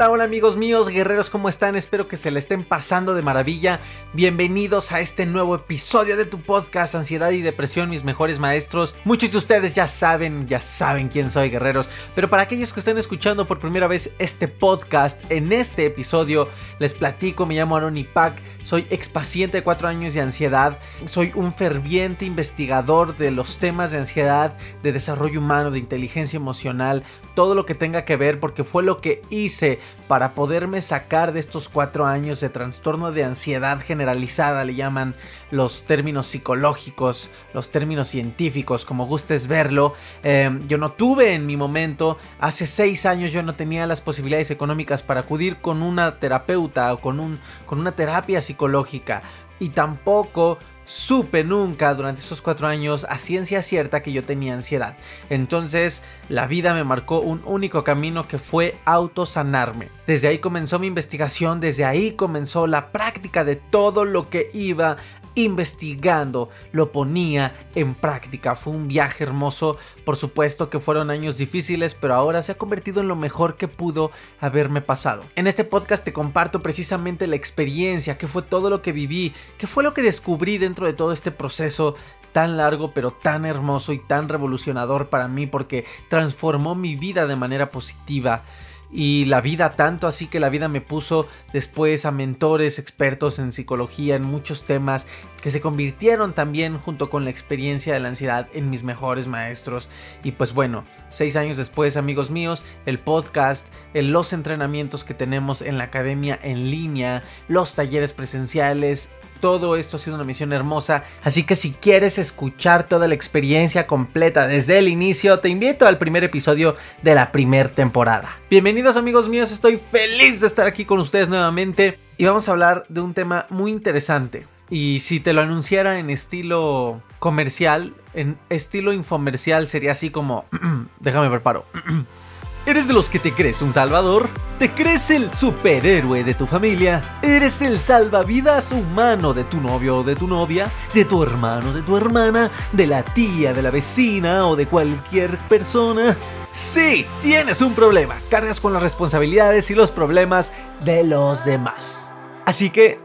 Hola, hola amigos míos, guerreros, ¿cómo están? Espero que se le estén pasando de maravilla. Bienvenidos a este nuevo episodio de tu podcast Ansiedad y Depresión, mis mejores maestros. Muchos de ustedes ya saben, ya saben quién soy, guerreros. Pero para aquellos que estén escuchando por primera vez este podcast, en este episodio les platico, me llamo Aaron Ipak, soy ex paciente de 4 años de ansiedad, soy un ferviente investigador de los temas de ansiedad, de desarrollo humano, de inteligencia emocional, todo lo que tenga que ver, porque fue lo que hice para poderme sacar de estos cuatro años de trastorno de ansiedad generalizada, le llaman los términos psicológicos, los términos científicos, como gustes verlo. Em, yo no tuve en mi momento, hace seis años yo no tenía las posibilidades económicas para acudir con una terapeuta o con, un, con una terapia psicológica y tampoco supe nunca durante esos cuatro años a ciencia cierta que yo tenía ansiedad. Entonces la vida me marcó un único camino que fue autosanarme. Desde ahí comenzó mi investigación, desde ahí comenzó la práctica de todo lo que iba investigando, lo ponía en práctica. Fue un viaje hermoso, por supuesto que fueron años difíciles, pero ahora se ha convertido en lo mejor que pudo haberme pasado. En este podcast te comparto precisamente la experiencia, qué fue todo lo que viví, qué fue lo que descubrí dentro de todo este proceso tan largo pero tan hermoso y tan revolucionador para mí porque transformó mi vida de manera positiva y la vida tanto así que la vida me puso después a mentores expertos en psicología en muchos temas que se convirtieron también junto con la experiencia de la ansiedad en mis mejores maestros. Y pues bueno seis años después amigos míos el podcast los entrenamientos que tenemos en la academia en línea los talleres presenciales todo esto ha sido una misión hermosa, así que si quieres escuchar toda la experiencia completa desde el inicio, te invito al primer episodio de la primera temporada. Bienvenidos amigos míos, estoy feliz de estar aquí con ustedes nuevamente y vamos a hablar de un tema muy interesante. Y si te lo anunciara en estilo comercial, en estilo infomercial, sería así como... déjame preparo. ¿Eres de los que te crees un salvador? ¿Te crees el superhéroe de tu familia? ¿Eres el salvavidas humano de tu novio o de tu novia? ¿De tu hermano, de tu hermana? ¿De la tía, de la vecina o de cualquier persona? Sí, tienes un problema. Cargas con las responsabilidades y los problemas de los demás. Así que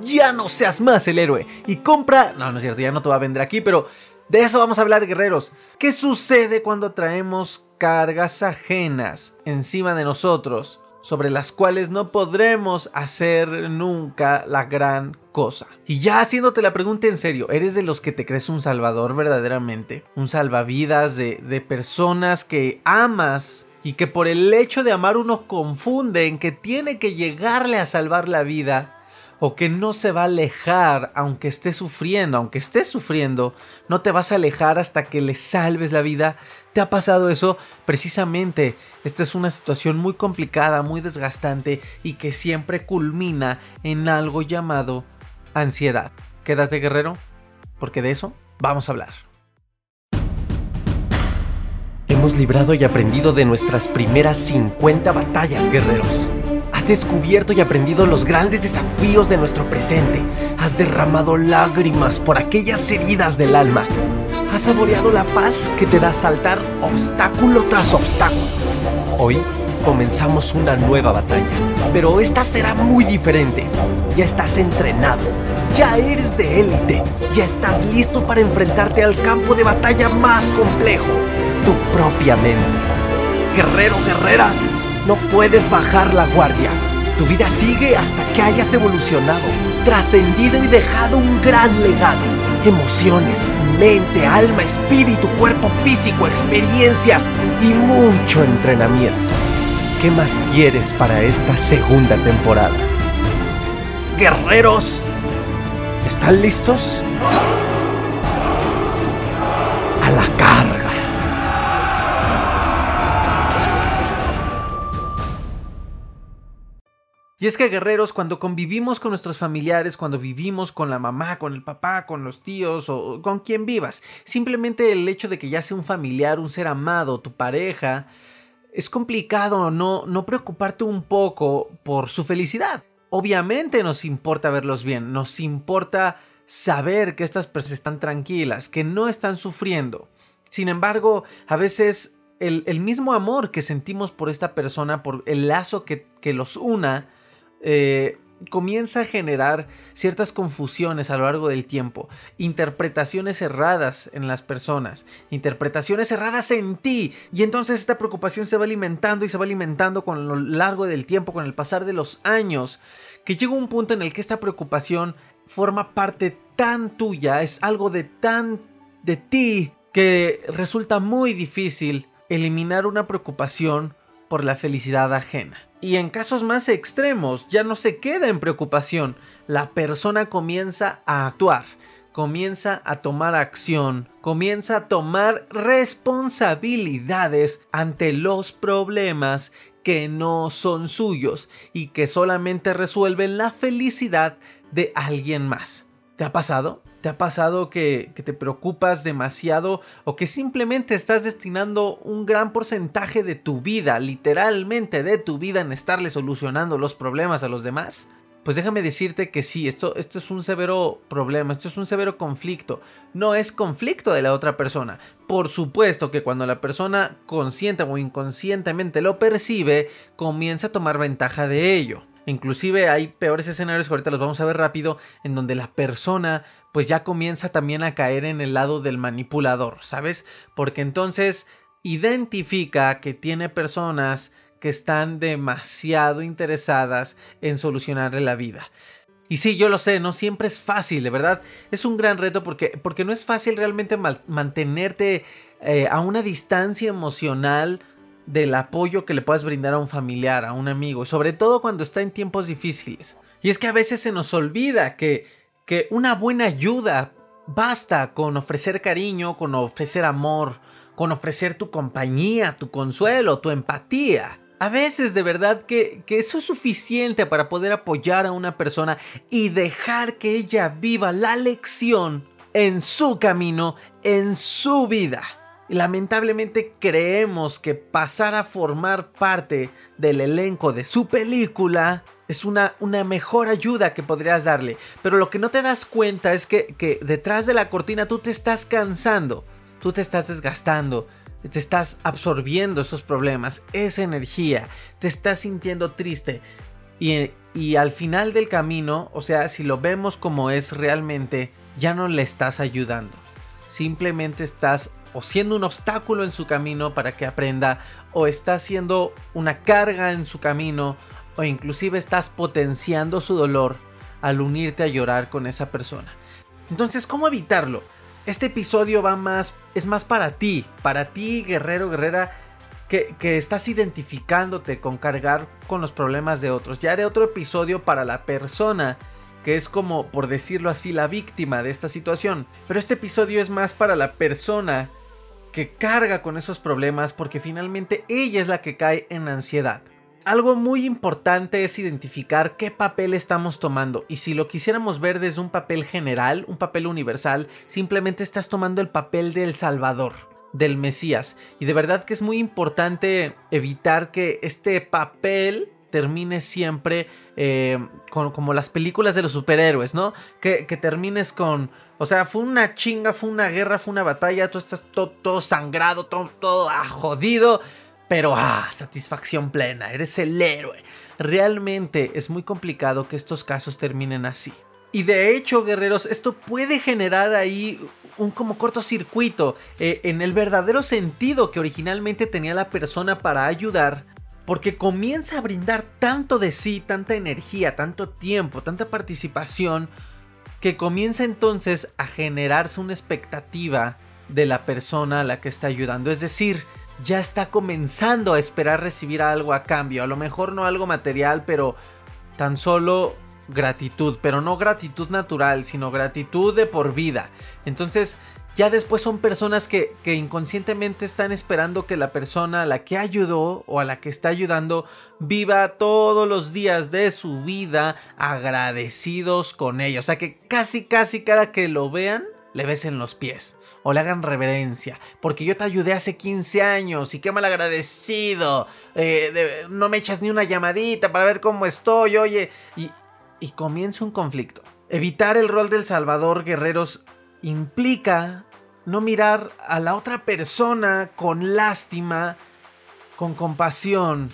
ya no seas más el héroe y compra... No, no es cierto, ya no te va a vender aquí, pero de eso vamos a hablar, guerreros. ¿Qué sucede cuando traemos cargas ajenas encima de nosotros, sobre las cuales no podremos hacer nunca la gran cosa. Y ya haciéndote la pregunta en serio, ¿eres de los que te crees un salvador verdaderamente? Un salvavidas de, de personas que amas y que por el hecho de amar uno confunde en que tiene que llegarle a salvar la vida o que no se va a alejar aunque esté sufriendo, aunque estés sufriendo, no te vas a alejar hasta que le salves la vida. ¿Te ha pasado eso? Precisamente, esta es una situación muy complicada, muy desgastante y que siempre culmina en algo llamado ansiedad. Quédate guerrero, porque de eso vamos a hablar. Hemos librado y aprendido de nuestras primeras 50 batallas, guerreros. Has descubierto y aprendido los grandes desafíos de nuestro presente. Has derramado lágrimas por aquellas heridas del alma. Has saboreado la paz que te da saltar obstáculo tras obstáculo. Hoy comenzamos una nueva batalla, pero esta será muy diferente. Ya estás entrenado, ya eres de élite, ya estás listo para enfrentarte al campo de batalla más complejo, tu propia mente. Guerrero, guerrera, no puedes bajar la guardia. Tu vida sigue hasta que hayas evolucionado, trascendido y dejado un gran legado. Emociones, mente, alma, espíritu, cuerpo físico, experiencias y mucho entrenamiento. ¿Qué más quieres para esta segunda temporada? Guerreros, ¿están listos? A la carga. Y es que guerreros, cuando convivimos con nuestros familiares, cuando vivimos con la mamá, con el papá, con los tíos o con quien vivas, simplemente el hecho de que ya sea un familiar, un ser amado, tu pareja, es complicado no, no preocuparte un poco por su felicidad. Obviamente nos importa verlos bien, nos importa saber que estas personas están tranquilas, que no están sufriendo. Sin embargo, a veces el, mismo amor que sentimos por esta persona, por el lazo que, los una, eh, comienza a generar ciertas confusiones a lo largo del tiempo, interpretaciones erradas en las personas, interpretaciones erradas en ti, y entonces esta preocupación se va alimentando y se va alimentando con lo largo del tiempo, con el pasar de los años, que llega un punto en el que esta preocupación forma parte tan tuya, es algo de tan de ti, que resulta muy difícil eliminar una preocupación por la felicidad ajena. Y en casos más extremos ya no se queda en preocupación, la persona comienza a actuar, comienza a tomar acción, comienza a tomar responsabilidades ante los problemas que no son suyos y que solamente resuelven la felicidad de alguien más. ¿Te ha pasado? ¿Te ha pasado que, te preocupas demasiado o que simplemente estás destinando un gran porcentaje de tu vida, literalmente de tu vida, en estarle solucionando los problemas a los demás? Pues déjame decirte que sí, esto, esto es un severo problema, esto es un severo conflicto. No es conflicto de la otra persona. Por supuesto que cuando la persona consciente o inconscientemente lo percibe, comienza a tomar ventaja de ello. Inclusive hay peores escenarios que ahorita los vamos a ver rápido, en donde la persona pues ya comienza también a caer en el lado del manipulador, ¿sabes? Porque entonces identifica que tiene personas que están demasiado interesadas en solucionarle la vida. Y sí, yo lo sé, no siempre es fácil, de verdad. Es un gran reto porque, porque no es fácil realmente mantenerte eh, a una distancia emocional del apoyo que le puedas brindar a un familiar, a un amigo, sobre todo cuando está en tiempos difíciles. Y es que a veces se nos olvida que, que una buena ayuda basta con ofrecer cariño, con ofrecer amor, con ofrecer tu compañía, tu consuelo, tu empatía. A veces de verdad que, que, eso es suficiente para poder apoyar a una persona y dejar que ella viva la lección en su camino, en su vida lamentablemente creemos que pasar a formar parte del elenco de su película es una, una mejor ayuda que podrías darle. Pero lo que no te das cuenta es que, que detrás de la cortina tú te estás cansando, tú te estás desgastando, te estás absorbiendo esos problemas, esa energía, te estás sintiendo triste. Y, y, al final del camino, o sea, si lo vemos como es realmente, ya no le estás ayudando. Simplemente estás o siendo un obstáculo en su camino para que aprenda, o estás siendo una carga en su camino, o inclusive estás potenciando su dolor al unirte a llorar con esa persona. Entonces, ¿cómo evitarlo? Este episodio va más, es más para ti, para ti, guerrero, guerrera, que, que, estás identificándote con cargar con los problemas de otros. Ya haré otro episodio para la persona que es como, por decirlo así, la víctima de esta situación. Pero este episodio es más para la persona que carga con esos problemas porque finalmente ella es la que cae en ansiedad. Algo muy importante es identificar qué papel estamos tomando y si lo quisiéramos ver desde un papel general, un papel universal, simplemente estás tomando el papel del Salvador, del Mesías. Y de verdad que es muy importante evitar que este papel termine siempre eh, como las películas de los superhéroes, ¿no? Que, termines con, o sea, fue una chinga, fue una guerra, fue una batalla, tú estás todo, sangrado, todo, todo ah, jodido, pero ah, satisfacción plena, eres el héroe. Realmente es muy complicado que estos casos terminen así. Y de hecho, guerreros, esto puede generar ahí un como cortocircuito eh, en el verdadero sentido que originalmente tenía la persona para ayudar porque comienza a brindar tanto de sí, tanta energía, tanto tiempo, tanta participación, que comienza entonces a generarse una expectativa de la persona a la que está ayudando. Es decir, ya está comenzando a esperar recibir algo a cambio. A lo mejor no algo material, pero tan solo gratitud. Pero no gratitud natural, sino gratitud de por vida. Entonces ya después son personas que, inconscientemente están esperando que la persona a la que ayudó o a la que está ayudando viva todos los días de su vida agradecidos con ella. O sea que casi, casi cada que lo vean, le besen los pies o le hagan reverencia. Porque yo te ayudé hace 15 años y qué mal agradecido. Eh, no me echas ni una llamadita para ver cómo estoy, oye. Y, y comienza un conflicto. Evitar el rol del Salvador Guerreros implica no mirar a la otra persona con lástima, con compasión,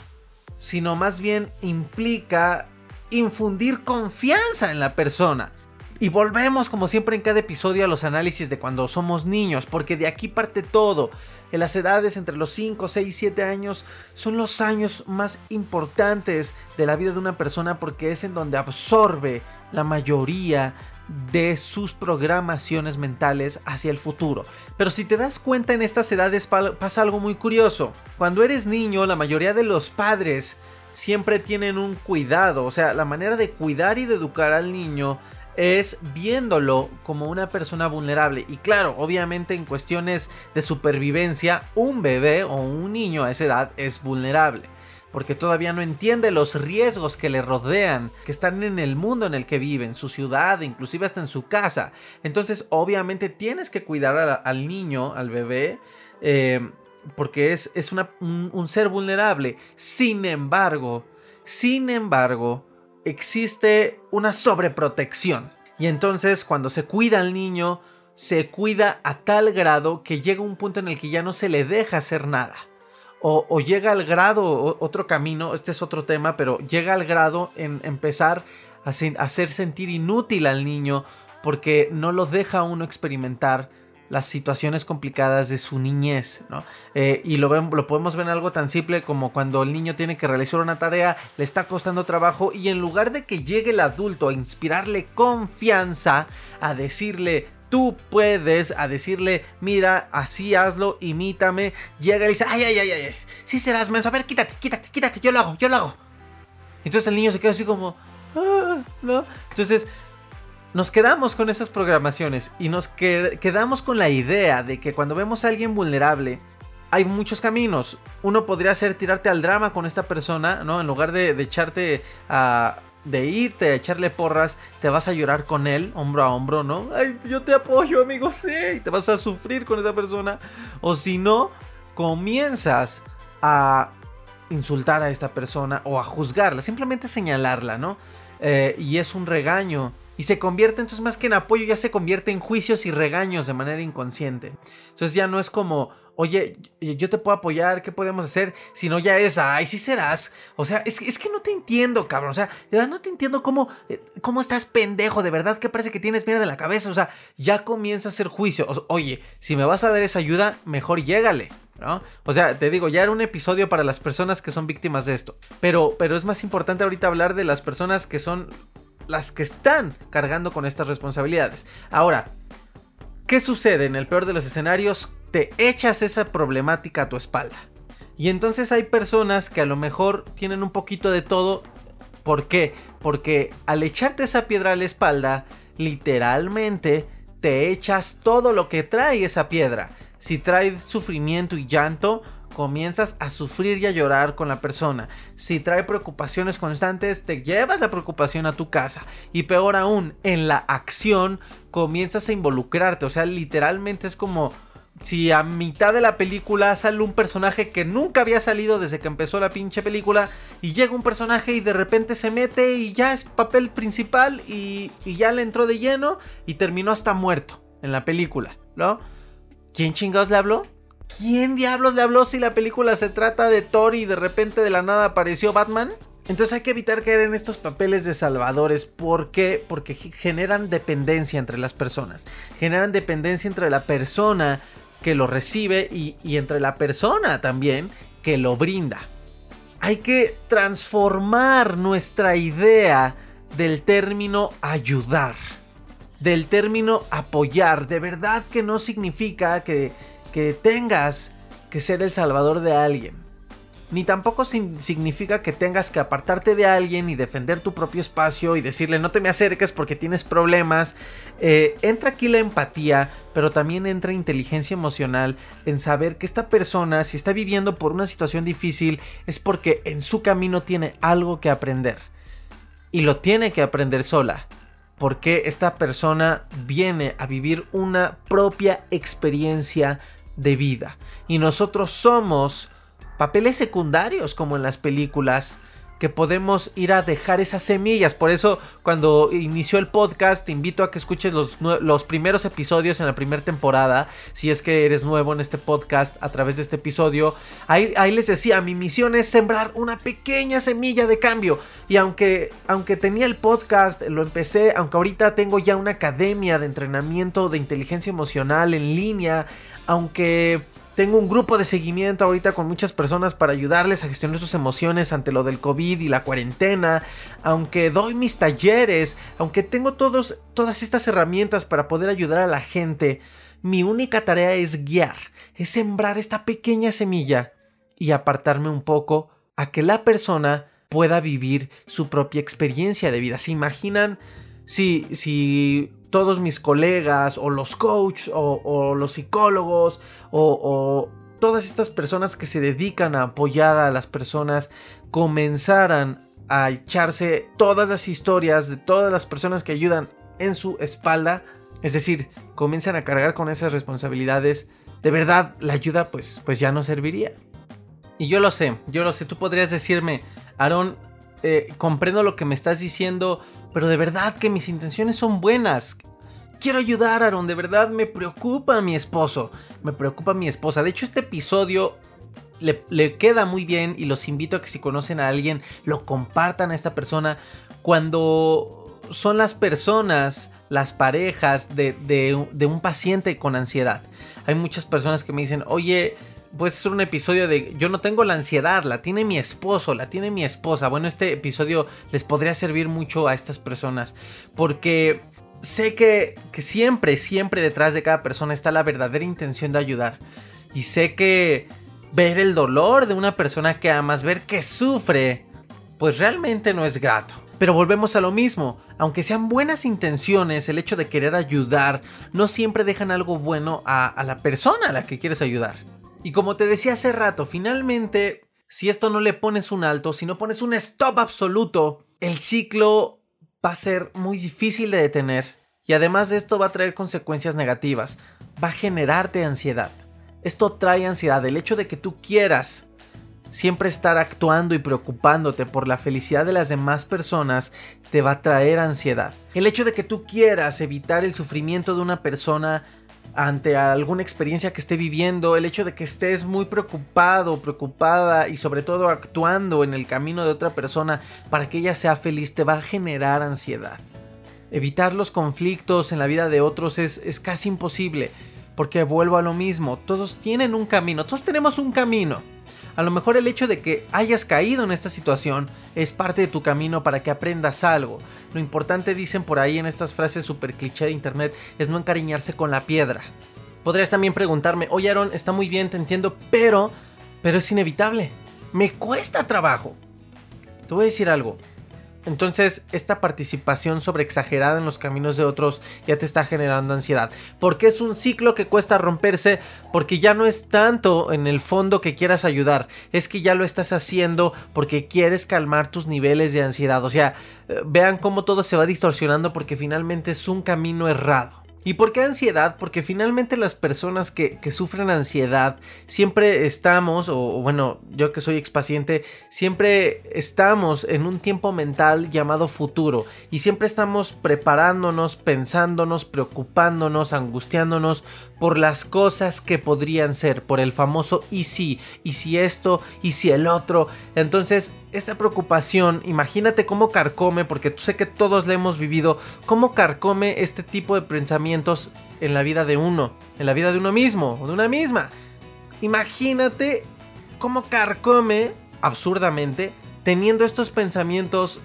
sino más bien implica infundir confianza en la persona. Y volvemos como siempre en cada episodio a los análisis de cuando somos niños, porque de aquí parte todo. En las edades entre los 5, 6, 7 años son los años más importantes de la vida de una persona porque es en donde absorbe la mayoría de sus programaciones mentales hacia el futuro. Pero si te das cuenta en estas edades pasa algo muy curioso. Cuando eres niño, la mayoría de los padres siempre tienen un cuidado, o sea, la manera de cuidar y de educar al niño es viéndolo como una persona vulnerable. Y claro, obviamente en cuestiones de supervivencia, un bebé o un niño a esa edad es vulnerable porque todavía no entiende los riesgos que le rodean, que están en el mundo en el que vive, en su ciudad, inclusive hasta en su casa. Entonces, obviamente tienes que cuidar al niño, al bebé, eh, porque es, es un, un ser vulnerable. Sin embargo, sin embargo, existe una sobreprotección. Y entonces, cuando se cuida al niño, se cuida a tal grado que llega un punto en el que ya no se le deja hacer nada o, llega al grado, otro camino, este es otro tema, pero llega al grado en empezar a, hacer sentir inútil al niño porque no lo deja uno experimentar las situaciones complicadas de su niñez, ¿no? Eh, y lo, lo podemos ver en algo tan simple como cuando el niño tiene que realizar una tarea, le está costando trabajo y en lugar de que llegue el adulto a inspirarle confianza, a decirle, tú puedes a decirle, mira, así hazlo, imítame. Llega y dice, ay, ay, ay, ay, sí serás menso, a ver, quítate, quítate, quítate, yo lo hago, yo lo hago. Entonces el niño se queda así como, ah, ¿no? Entonces nos quedamos con esas programaciones y nos quedamos con la idea de que cuando vemos a alguien vulnerable, hay muchos caminos. Uno podría ser tirarte al drama con esta persona, ¿no? En lugar de, de echarte a, de irte a echarle porras, te vas a llorar con él, hombro a hombro, ¿no? Ay, yo te apoyo, amigo, sí, te vas a sufrir con esa persona. O si no, comienzas a insultar a esta persona o a juzgarla, simplemente señalarla, ¿no? Eh, y es un regaño. Y se convierte entonces más que en apoyo, ya se convierte en juicios y regaños de manera inconsciente. Entonces ya no es como, oye, yo te puedo apoyar, ¿qué podemos hacer? Si no, ya es, ay, sí serás. O sea, es, es, que no te entiendo, cabrón. O sea, de verdad no te entiendo cómo, eh, cómo estás pendejo. De verdad que parece que tienes miedo de la cabeza. O sea, ya comienza a hacer juicio. oye, si me vas a dar esa ayuda, mejor llégale. ¿No? O sea, te digo, ya era un episodio para las personas que son víctimas de esto. Pero, pero es más importante ahorita hablar de las personas que son las que están cargando con estas responsabilidades. Ahora, ¿qué sucede en el peor de los escenarios? Te echas esa problemática a tu espalda. Y entonces hay personas que a lo mejor tienen un poquito de todo. ¿Por qué? Porque al echarte esa piedra a la espalda, literalmente te echas todo lo que trae esa piedra. Si trae sufrimiento y llanto, comienzas a sufrir y a llorar con la persona. Si trae preocupaciones constantes, te llevas la preocupación a tu casa. Y peor aún, en la acción comienzas a involucrarte. O sea, literalmente es como si a mitad de la película sale un personaje que nunca había salido desde que empezó la pinche película y llega un personaje y de repente se mete y ya es papel principal y, ya le entró de lleno y terminó hasta muerto en la película, ¿no? ¿Quién chingados le habló? ¿Quién diablos le habló si la película se trata de Thor y de repente de la nada apareció Batman? Entonces hay que evitar caer en estos papeles de salvadores. ¿Por qué? Porque generan dependencia entre las personas. Generan dependencia entre la persona que lo recibe y, entre la persona también que lo brinda. Hay que transformar nuestra idea del término ayudar, del término apoyar. De verdad que no significa que, que tengas que ser el salvador de alguien ni tampoco significa que tengas que apartarte de alguien y defender tu propio espacio y decirle no te me acerques porque tienes problemas. Eh, entra aquí la empatía, pero también entra inteligencia emocional en saber que esta persona, si está viviendo por una situación difícil, es porque en su camino tiene algo que aprender. Y lo tiene que aprender sola. Porque esta persona viene a vivir una propia experiencia de vida. Y nosotros somos papeles secundarios como en las películas que podemos ir a dejar esas semillas. Por eso cuando inició el podcast te invito a que escuches los, los primeros episodios en la primera temporada. Si es que eres nuevo en este podcast a través de este episodio. Ahí, ahí les decía, mi misión es sembrar una pequeña semilla de cambio. Y aunque, aunque tenía el podcast, lo empecé, aunque ahorita tengo ya una academia de entrenamiento de inteligencia emocional en línea, aunque tengo un grupo de seguimiento ahorita con muchas personas para ayudarles a gestionar sus emociones ante lo del COVID y la cuarentena. Aunque doy mis talleres, aunque tengo todos, todas estas herramientas para poder ayudar a la gente, mi única tarea es guiar, es sembrar esta pequeña semilla y apartarme un poco a que la persona pueda vivir su propia experiencia de vida. ¿Se imaginan si, si todos mis colegas o los coaches o, los psicólogos o, todas estas personas que se dedican a apoyar a las personas comenzaran a echarse todas las historias de todas las personas que ayudan en su espalda, es decir, comienzan a cargar con esas responsabilidades, de verdad la ayuda pues, pues ya no serviría. Y yo lo sé, yo lo sé, tú podrías decirme, Aaron, eh, comprendo lo que me estás diciendo, pero de verdad que mis intenciones son buenas. Quiero ayudar, Aaron, de verdad me preocupa mi esposo, me preocupa mi esposa. De hecho, este episodio le, queda muy bien y los invito a que si conocen a alguien, lo compartan a esta persona. Cuando son las personas, las parejas de, de un paciente con ansiedad. Hay muchas personas que me dicen, oye, pues es un episodio de yo no tengo la ansiedad, la tiene mi esposo, la tiene mi esposa. Bueno, este episodio les podría servir mucho a estas personas porque sé que, que siempre, siempre detrás de cada persona está la verdadera intención de ayudar. Y sé que ver el dolor de una persona que amas, ver que sufre, pues realmente no es grato. Pero volvemos a lo mismo, aunque sean buenas intenciones, el hecho de querer ayudar no siempre dejan algo bueno a, a la persona a la que quieres ayudar. Y como te decía hace rato, finalmente, si esto no le pones un alto, si no pones un stop absoluto, el ciclo va a ser muy difícil de detener. Y además de esto va a traer consecuencias negativas. Va a generarte ansiedad. Esto trae ansiedad. El hecho de que tú quieras siempre estar actuando y preocupándote por la felicidad de las demás personas te va a traer ansiedad. El hecho de que tú quieras evitar el sufrimiento de una persona ante alguna experiencia que esté viviendo, el hecho de que estés muy preocupado, preocupada y sobre todo actuando en el camino de otra persona para que ella sea feliz te va a generar ansiedad. Evitar los conflictos en la vida de otros es, es casi imposible, porque vuelvo a lo mismo, todos tienen un camino, todos tenemos un camino. A lo mejor el hecho de que hayas caído en esta situación es parte de tu camino para que aprendas algo. Lo importante, dicen por ahí en estas frases super cliché de internet, es no encariñarse con la piedra. Podrías también preguntarme, oye Aaron, está muy bien, te entiendo, pero, pero es inevitable. Me cuesta trabajo. Te voy a decir algo. Entonces, esta participación sobre exagerada en los caminos de otros ya te está generando ansiedad. Porque es un ciclo que cuesta romperse porque ya no es tanto en el fondo que quieras ayudar, es que ya lo estás haciendo porque quieres calmar tus niveles de ansiedad. O sea, eh, vean cómo todo se va distorsionando porque finalmente es un camino errado. ¿Y por qué ansiedad? Porque finalmente las personas que, sufren ansiedad siempre estamos, o, bueno, yo que soy expaciente, siempre estamos en un tiempo mental llamado futuro y siempre estamos preparándonos, pensándonos, preocupándonos, angustiándonos por las cosas que podrían ser, por el famoso y si, y si esto, y si el otro. Entonces, esta preocupación, imagínate cómo carcome, porque sé que todos le hemos vivido, cómo carcome este tipo de pensamientos en la vida de uno, en la vida de uno mismo, o de una misma. Imagínate cómo carcome, absurdamente, teniendo estos pensamientos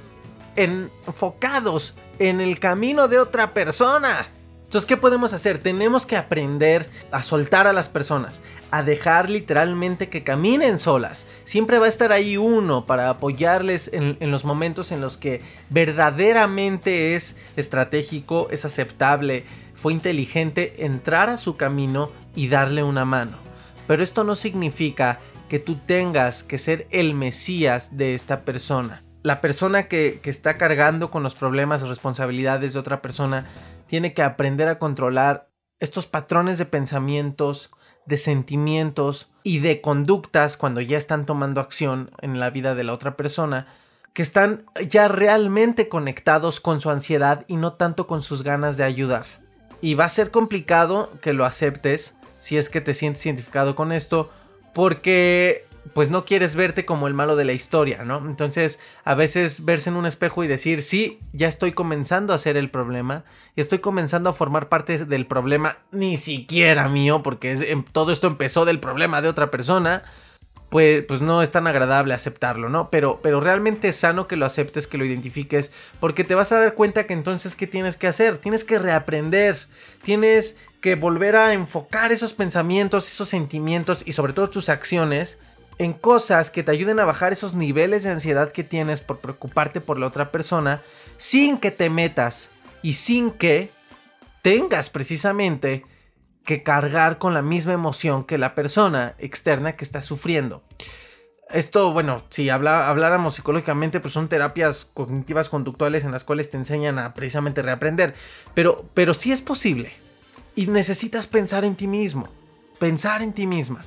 enfocados en el camino de otra persona. Entonces, ¿qué podemos hacer? Tenemos que aprender a soltar a las personas, a dejar literalmente que caminen solas. Siempre va a estar ahí uno para apoyarles en, los momentos en los que verdaderamente es estratégico, es aceptable, fue inteligente entrar a su camino y darle una mano. Pero esto no significa que tú tengas que ser el mesías de esta persona. La persona que, que está cargando con los problemas o responsabilidades de otra persona tiene que aprender a controlar estos patrones de pensamientos, de sentimientos y de conductas cuando ya están tomando acción en la vida de la otra persona que están ya realmente conectados con su ansiedad y no tanto con sus ganas de ayudar. Y va a ser complicado que lo aceptes si es que te sientes identificado con esto, porque pues no quieres verte como el malo de la historia, ¿no? Entonces, a veces verse en un espejo y decir, sí, ya estoy comenzando a ser el problema, y estoy comenzando a formar parte del problema, ni siquiera mío, porque em, todo esto empezó del problema de otra persona, pues, pues no es tan agradable aceptarlo, ¿no? Pero, pero realmente es sano que lo aceptes, que lo identifiques, porque te vas a dar cuenta que entonces, ¿qué tienes que hacer? Tienes que reaprender, tienes que volver a enfocar esos pensamientos, esos sentimientos y sobre todo tus acciones en cosas que te ayuden a bajar esos niveles de ansiedad que tienes por preocuparte por la otra persona, sin que te metas y sin que tengas precisamente que cargar con la misma emoción que la persona externa que está sufriendo. Esto, bueno, si habláramos psicológicamente, pues son terapias cognitivas conductuales en las cuales te enseñan a precisamente reaprender. Pero, pero sí es posible. Y necesitas pensar en ti mismo. Pensar en ti misma.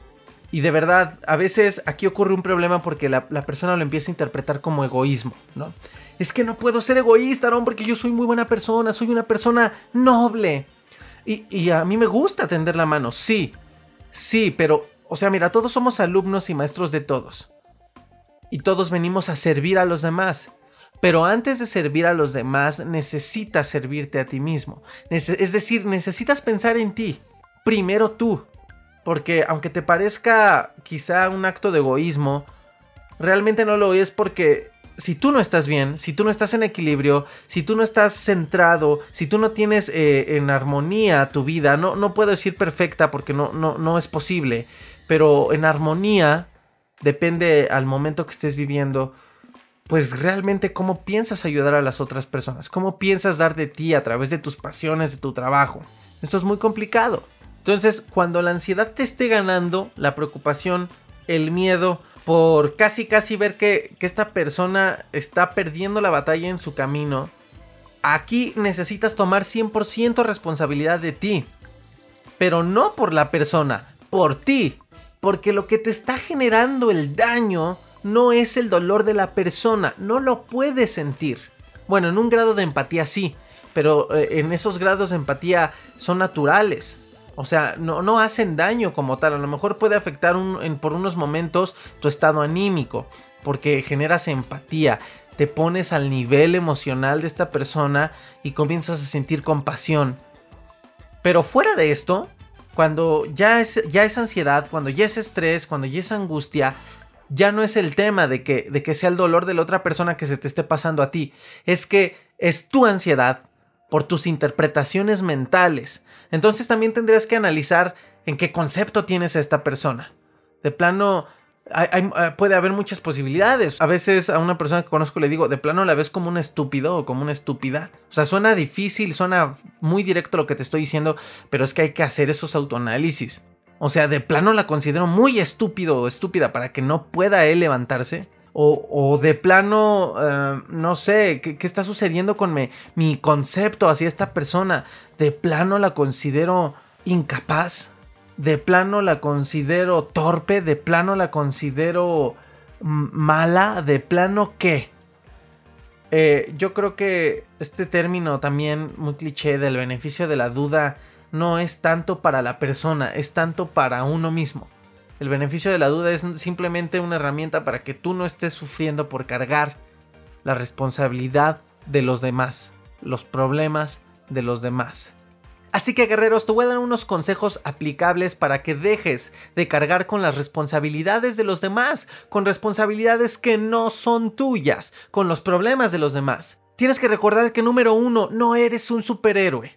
Y de verdad, a veces aquí ocurre un problema porque la, persona lo empieza a interpretar como egoísmo, ¿no? Es que no puedo ser egoísta, ¿no? Porque yo soy muy buena persona, soy una persona noble. Y, y a mí me gusta tender la mano, sí, sí, pero, o sea, mira, todos somos alumnos y maestros de todos. Y todos venimos a servir a los demás. Pero antes de servir a los demás, necesitas servirte a ti mismo. es decir, necesitas pensar en ti. Primero tú. Porque aunque te parezca quizá un acto de egoísmo, realmente no lo es porque si tú no estás bien, si tú no estás en equilibrio, si tú no estás centrado, si tú no tienes eh, en armonía tu vida, no, no puedo decir perfecta porque no, no, no es posible, pero en armonía depende al momento que estés viviendo, pues realmente cómo piensas ayudar a las otras personas, cómo piensas dar de ti a través de tus pasiones, de tu trabajo. Esto es muy complicado. Entonces, cuando la ansiedad te esté ganando, la preocupación, el miedo por casi casi ver que, esta persona está perdiendo la batalla en su camino, aquí necesitas tomar 100% responsabilidad de ti. Pero no por la persona, por ti. Porque lo que te está generando el daño no es el dolor de la persona, no lo puedes sentir. Bueno, en un grado de empatía sí, pero eh, en esos grados de empatía son naturales. O sea, no, no hacen daño como tal. A lo mejor puede afectar por unos momentos tu estado anímico. Porque generas empatía. Te pones al nivel emocional de esta persona y comienzas a sentir compasión. Pero fuera de esto, cuando ya es, ya ansiedad, cuando ya es estrés, cuando ya es angustia, ya no es el tema de que, de que sea el dolor de la otra persona que se te esté pasando a ti. Es que es tu ansiedad por tus interpretaciones mentales. Entonces también tendrías que analizar en qué concepto tienes a esta persona. De plano, eh, puede haber muchas posibilidades. A veces a una persona que conozco le digo, de plano la ves como un estúpido o como una estúpida. O sea, suena difícil, suena muy directo lo que te estoy diciendo, pero es que hay que hacer esos autoanálisis. O sea, de plano la considero muy estúpido o estúpida para que no pueda él levantarse. O, de plano, eh, no sé, ¿qué, está sucediendo con mi, concepto hacia esta persona? De plano la considero incapaz. De plano la considero torpe. De plano la considero mala. De plano qué. Eh, yo creo que este término también muy cliché del beneficio de la duda no es tanto para la persona, es tanto para uno mismo. El beneficio de la duda es simplemente una herramienta para que tú no estés sufriendo por cargar la responsabilidad de los demás, los problemas de los demás. Así que guerreros, te voy a dar unos consejos aplicables para que dejes de cargar con las responsabilidades de los demás, con responsabilidades que no son tuyas, con los problemas de los demás. Tienes que recordar que número uno, no eres un superhéroe.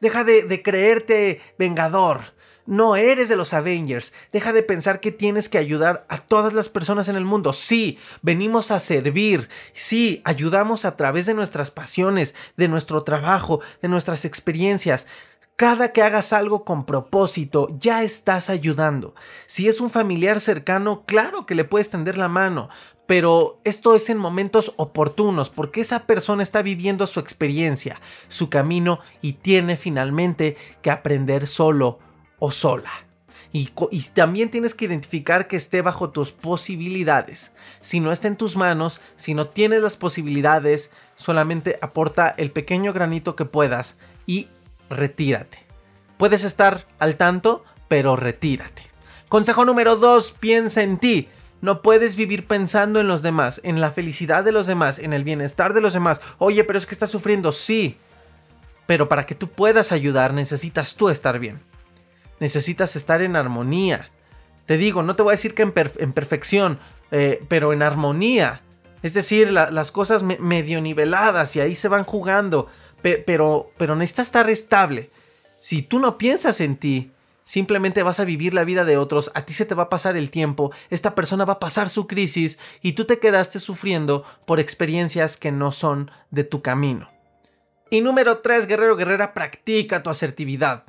Deja de, de creerte vengador. No eres de los Avengers. Deja de pensar que tienes que ayudar a todas las personas en el mundo. Sí, venimos a servir. Sí, ayudamos a través de nuestras pasiones, de nuestro trabajo, de nuestras experiencias. Cada que hagas algo con propósito, ya estás ayudando. Si es un familiar cercano, claro que le puedes tender la mano, pero esto es en momentos oportunos, porque esa persona está viviendo su experiencia, su camino y tiene finalmente que aprender solo o sola. Y, y, también tienes que identificar que esté bajo tus posibilidades. Si no está en tus manos, si no tienes las posibilidades, solamente aporta el pequeño granito que puedas y retírate. Puedes estar al tanto, pero retírate. Consejo número 2, piensa en ti. No puedes vivir pensando en los demás, en la felicidad de los demás, en el bienestar de los demás. Oye, pero es que estás sufriendo, sí. Pero para que tú puedas ayudar necesitas tú estar bien. Necesitas estar en armonía. Te digo, no te voy a decir que en, perfección, eh, pero en armonía. Es decir, las cosas medio niveladas y ahí se van jugando. pero, pero necesitas estar estable. Si tú no piensas en ti, simplemente vas a vivir la vida de otros, a ti se te va a pasar el tiempo, esta persona va a pasar su crisis y tú te quedaste sufriendo por experiencias que no son de tu camino. Y número 3, guerrero guerrera, practica tu asertividad.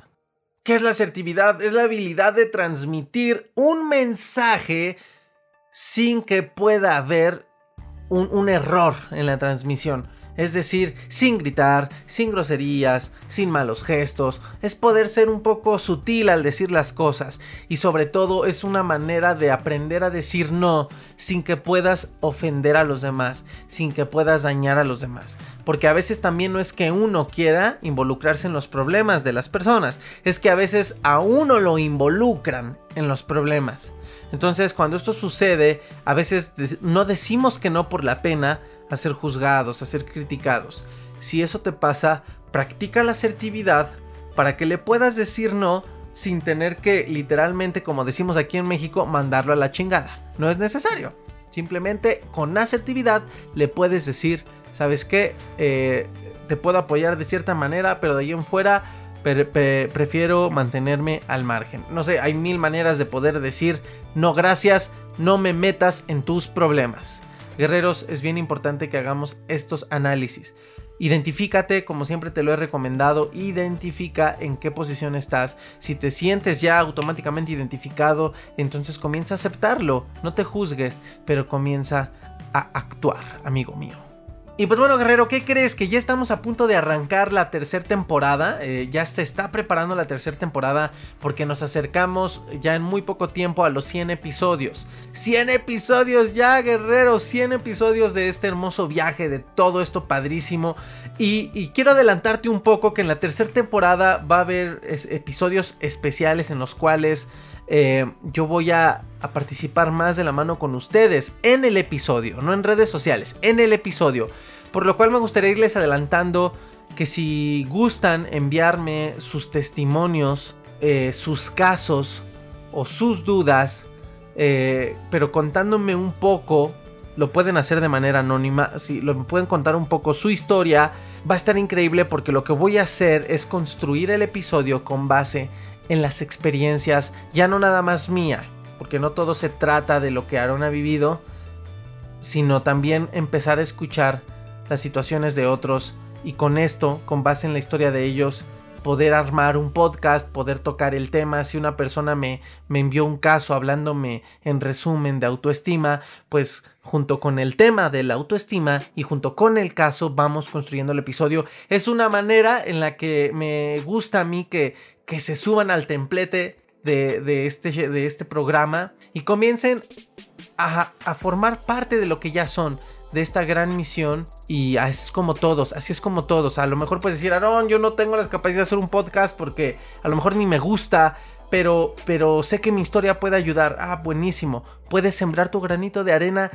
¿Qué es la asertividad? Es la habilidad de transmitir un mensaje sin que pueda haber un, un error en la transmisión. Es decir, sin gritar, sin groserías, sin malos gestos. Es poder ser un poco sutil al decir las cosas. Y sobre todo es una manera de aprender a decir no sin que puedas ofender a los demás, sin que puedas dañar a los demás. Porque a veces también no es que uno quiera involucrarse en los problemas de las personas, es que a veces a uno lo involucran en los problemas. Entonces cuando esto sucede, a veces no decimos que no por la pena, a ser juzgados, a ser criticados. Si eso te pasa, practica la asertividad para que le puedas decir no sin tener que literalmente, como decimos aquí en México, mandarlo a la chingada. No es necesario. Simplemente con asertividad le puedes decir, ¿sabes qué? Eh, te puedo apoyar de cierta manera, pero de ahí en fuera prefiero mantenerme al margen. No sé, hay mil maneras de poder decir, no gracias, no me metas en tus problemas. Guerreros, es bien importante que hagamos estos análisis. Identifícate, como siempre te lo he recomendado, identifica en qué posición estás. Si te sientes ya automáticamente identificado, entonces comienza a aceptarlo. No te juzgues, pero comienza a actuar, amigo mío. Y pues bueno, guerrero, ¿qué crees? Que ya estamos a punto de arrancar la tercera temporada. Eh, ya se está preparando la tercera temporada porque nos acercamos ya en muy poco tiempo a los 100 episodios. 100 episodios ya, guerrero. 100 episodios de este hermoso viaje, de todo esto padrísimo. Y, quiero adelantarte un poco que en la tercera temporada va a haber episodios especiales en los cuales eh, yo voy a, participar más de la mano con ustedes en el episodio, no en redes sociales, en el episodio. Por lo cual me gustaría irles adelantando que si gustan enviarme sus testimonios, eh, sus casos o sus dudas, eh, pero contándome un poco, lo pueden hacer de manera anónima, si lo pueden contar un poco su historia, va a estar increíble porque lo que voy a hacer es construir el episodio con base en las experiencias, ya no nada más mía, porque no todo se trata de lo que Aaron ha vivido, sino también empezar a escuchar las situaciones de otros y con esto, con base en la historia de ellos, poder armar un podcast, poder tocar el tema. Si una persona me, me envió un caso hablándome en resumen de autoestima, pues junto con el tema de la autoestima y junto con el caso vamos construyendo el episodio. Es una manera en la que me gusta a mí que, que se suban al templete de, este, de este programa y comiencen a, formar parte de lo que ya son de esta gran misión y así es como todos, así es como todos. A lo mejor puedes decir, Aaron, yo no tengo las capacidades de hacer un podcast porque a lo mejor ni me gusta, pero, pero sé que mi historia puede ayudar. Ah, buenísimo. Puedes sembrar tu granito de arena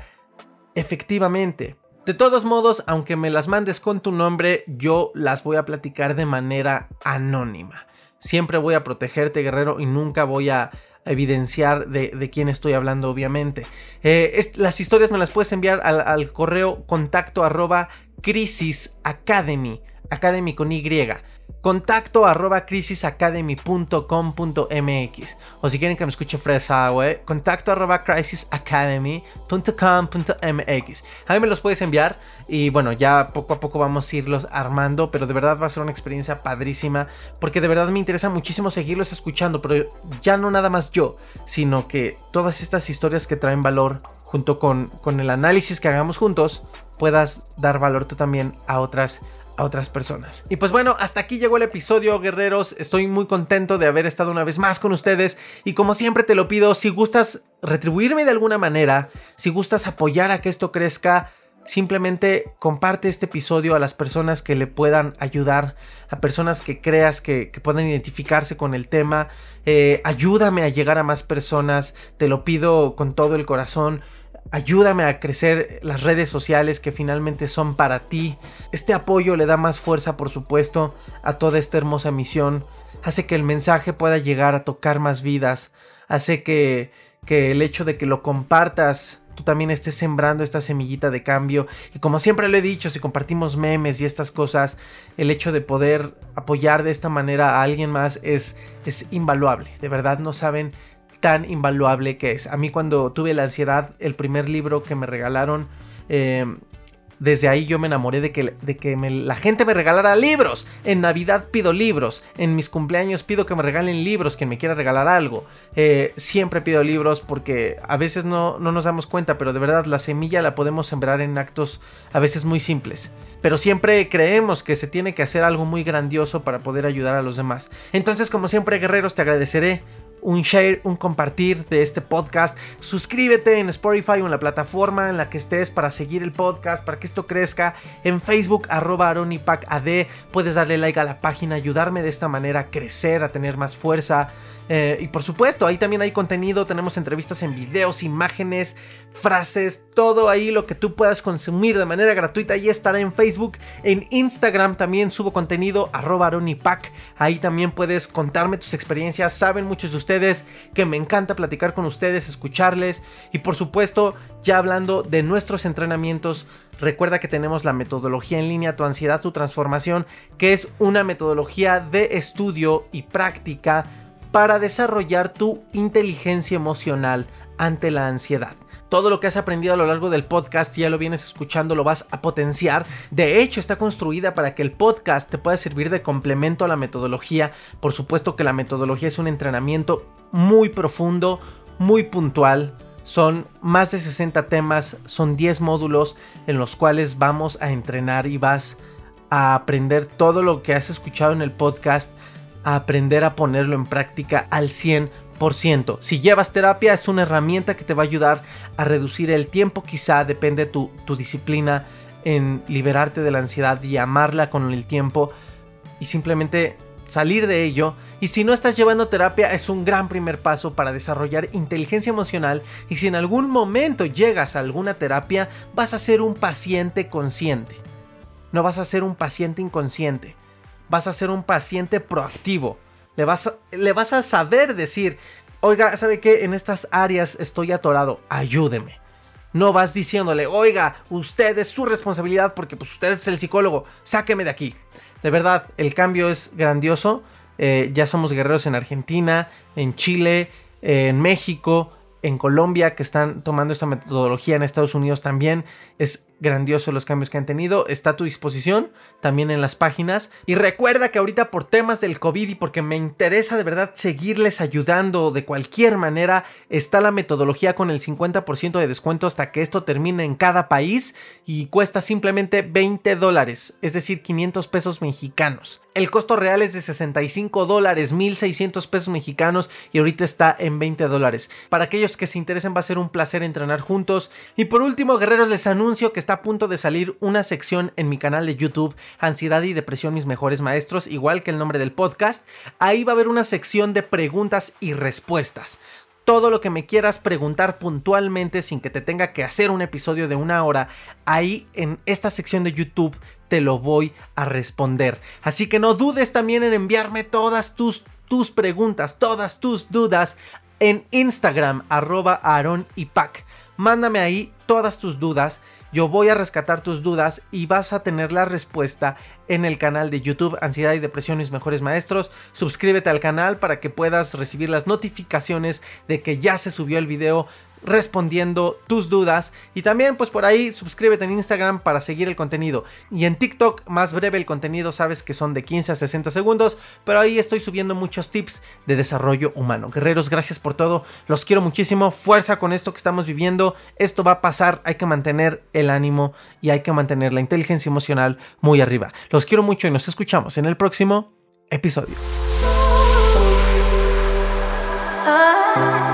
efectivamente. De todos modos, aunque me las mandes con tu nombre, yo las voy a platicar de manera anónima. Siempre voy a protegerte, guerrero, y nunca voy a evidenciar de, quién estoy hablando, obviamente. Eh, las historias me las puedes enviar al, correo contacto arroba crisis academy, academy con Y contacto arroba crisisacademy.com.mx o si quieren que me escuche fresa, güey, contacto arroba crisisacademy.com.mx a mí me los puedes enviar y bueno, ya poco a poco vamos a irlos armando, pero de verdad va a ser una experiencia padrísima porque de verdad me interesa muchísimo seguirlos escuchando, pero ya no nada más yo, sino que todas estas historias que traen valor junto con, con el análisis que hagamos juntos, puedas dar valor tú también a otras a otras personas. Y pues bueno, hasta aquí llegó el episodio, guerreros. Estoy muy contento de haber estado una vez más con ustedes. Y como siempre te lo pido, si gustas retribuirme de alguna manera, si gustas apoyar a que esto crezca, simplemente comparte este episodio a las personas que le puedan ayudar, a personas que creas que, puedan identificarse con el tema. Eh, ayúdame a llegar a más personas, te lo pido con todo el corazón. Ayúdame a crecer las redes sociales que finalmente son para ti. Este apoyo le da más fuerza, por supuesto, a toda esta hermosa misión. Hace que el mensaje pueda llegar a tocar más vidas. Hace que, que el hecho de que lo compartas tú también estés sembrando esta semillita de cambio. Y como siempre lo he dicho, si compartimos memes y estas cosas, el hecho de poder apoyar de esta manera a alguien más es, es invaluable. De verdad no saben tan invaluable que es. A mí cuando tuve la ansiedad, el primer libro que me regalaron, eh, desde ahí yo me enamoré de que, de que la gente me regalara libros. En Navidad pido libros. En mis cumpleaños pido que me regalen libros, quien me quiera regalar algo. Eh, siempre pido libros porque a veces no, no nos damos cuenta, pero de verdad la semilla la podemos sembrar en actos a veces muy simples. Pero siempre creemos que se tiene que hacer algo muy grandioso para poder ayudar a los demás. Entonces, como siempre, guerreros, te agradeceré un share, un compartir de este podcast. Suscríbete en Spotify o en la plataforma en la que estés para seguir el podcast, para que esto crezca. En Facebook, arroba AD. Puedes darle like a la página, ayudarme de esta manera a crecer, a tener más fuerza. Eh, y por supuesto, ahí también hay contenido, tenemos entrevistas en videos, imágenes, frases, todo ahí lo que tú puedas consumir de manera gratuita. Ahí estará en Facebook, en Instagram también subo contenido, arroba aronipac. Ahí también puedes contarme tus experiencias. Saben muchos de ustedes que me encanta platicar con ustedes, escucharles. Y por supuesto, ya hablando de nuestros entrenamientos, Recuerda que tenemos la metodología en línea Tu ansiedad, tu transformación, que es una metodología de estudio y práctica para desarrollar tu inteligencia emocional ante la ansiedad. Todo lo que has aprendido a lo largo del podcast, ya lo vienes escuchando, lo vas a potenciar. De hecho, está construida para que el podcast te pueda servir de complemento a la metodología. Por supuesto que la metodología es un entrenamiento muy profundo, muy puntual. Son más de 60 temas, son 10 módulos en los cuales vamos a entrenar y vas a aprender todo lo que has escuchado en el podcast a aprender a ponerlo en práctica al 100%. Si llevas terapia es una herramienta que te va a ayudar a reducir el tiempo, quizá depende tu, tu disciplina en liberarte de la ansiedad y amarla con el tiempo y simplemente salir de ello. Y si no estás llevando terapia es un gran primer paso para desarrollar inteligencia emocional y si en algún momento llegas a alguna terapia vas a ser un paciente consciente. No vas a ser un paciente inconsciente vas a ser un paciente proactivo. Le vas a, le vas a saber decir, oiga, ¿sabe qué? En estas áreas estoy atorado, ayúdeme. No vas diciéndole, oiga, usted es su responsabilidad porque pues, usted es el psicólogo, sáqueme de aquí. De verdad, el cambio es grandioso. Eh, ya somos guerreros en Argentina, en Chile, en México, en Colombia, que están tomando esta metodología en Estados Unidos también. Es grandioso los cambios que han tenido. Está a tu disposición también en las páginas. Y recuerda que ahorita por temas del COVID y porque me interesa de verdad seguirles ayudando de cualquier manera, está la metodología con el 50% de descuento hasta que esto termine en cada país y cuesta simplemente 20 dólares, es decir, 500 pesos mexicanos. El costo real es de 65 dólares, 1600 pesos mexicanos y ahorita está en 20 dólares. Para aquellos que se interesen va a ser un placer entrenar juntos. Y por último, guerreros, les anuncio que está a punto de salir una sección en mi canal de YouTube, Ansiedad y Depresión, mis mejores maestros, igual que el nombre del podcast. Ahí va a haber una sección de preguntas y respuestas todo lo que me quieras preguntar puntualmente sin que te tenga que hacer un episodio de una hora, ahí en esta sección de YouTube te lo voy a responder. Así que no dudes también en enviarme todas tus, tus preguntas, todas tus dudas en Instagram, arroba Aaron y Pac. Mándame ahí todas tus dudas yo voy a rescatar tus dudas y vas a tener la respuesta en el canal de YouTube Ansiedad y Depresión Mejores Maestros. Suscríbete al canal para que puedas recibir las notificaciones de que ya se subió el video respondiendo tus dudas. Y también pues por ahí suscríbete en Instagram para seguir el contenido. Y en TikTok más breve el contenido, sabes que son de 15 a 60 segundos, pero ahí estoy subiendo muchos tips de desarrollo humano. Guerreros, gracias por todo, los quiero muchísimo, fuerza con esto que estamos viviendo, esto va a pasar, hay que mantener el ánimo y hay que mantener la inteligencia emocional muy arriba. Los quiero mucho y nos escuchamos en el próximo episodio. Ah.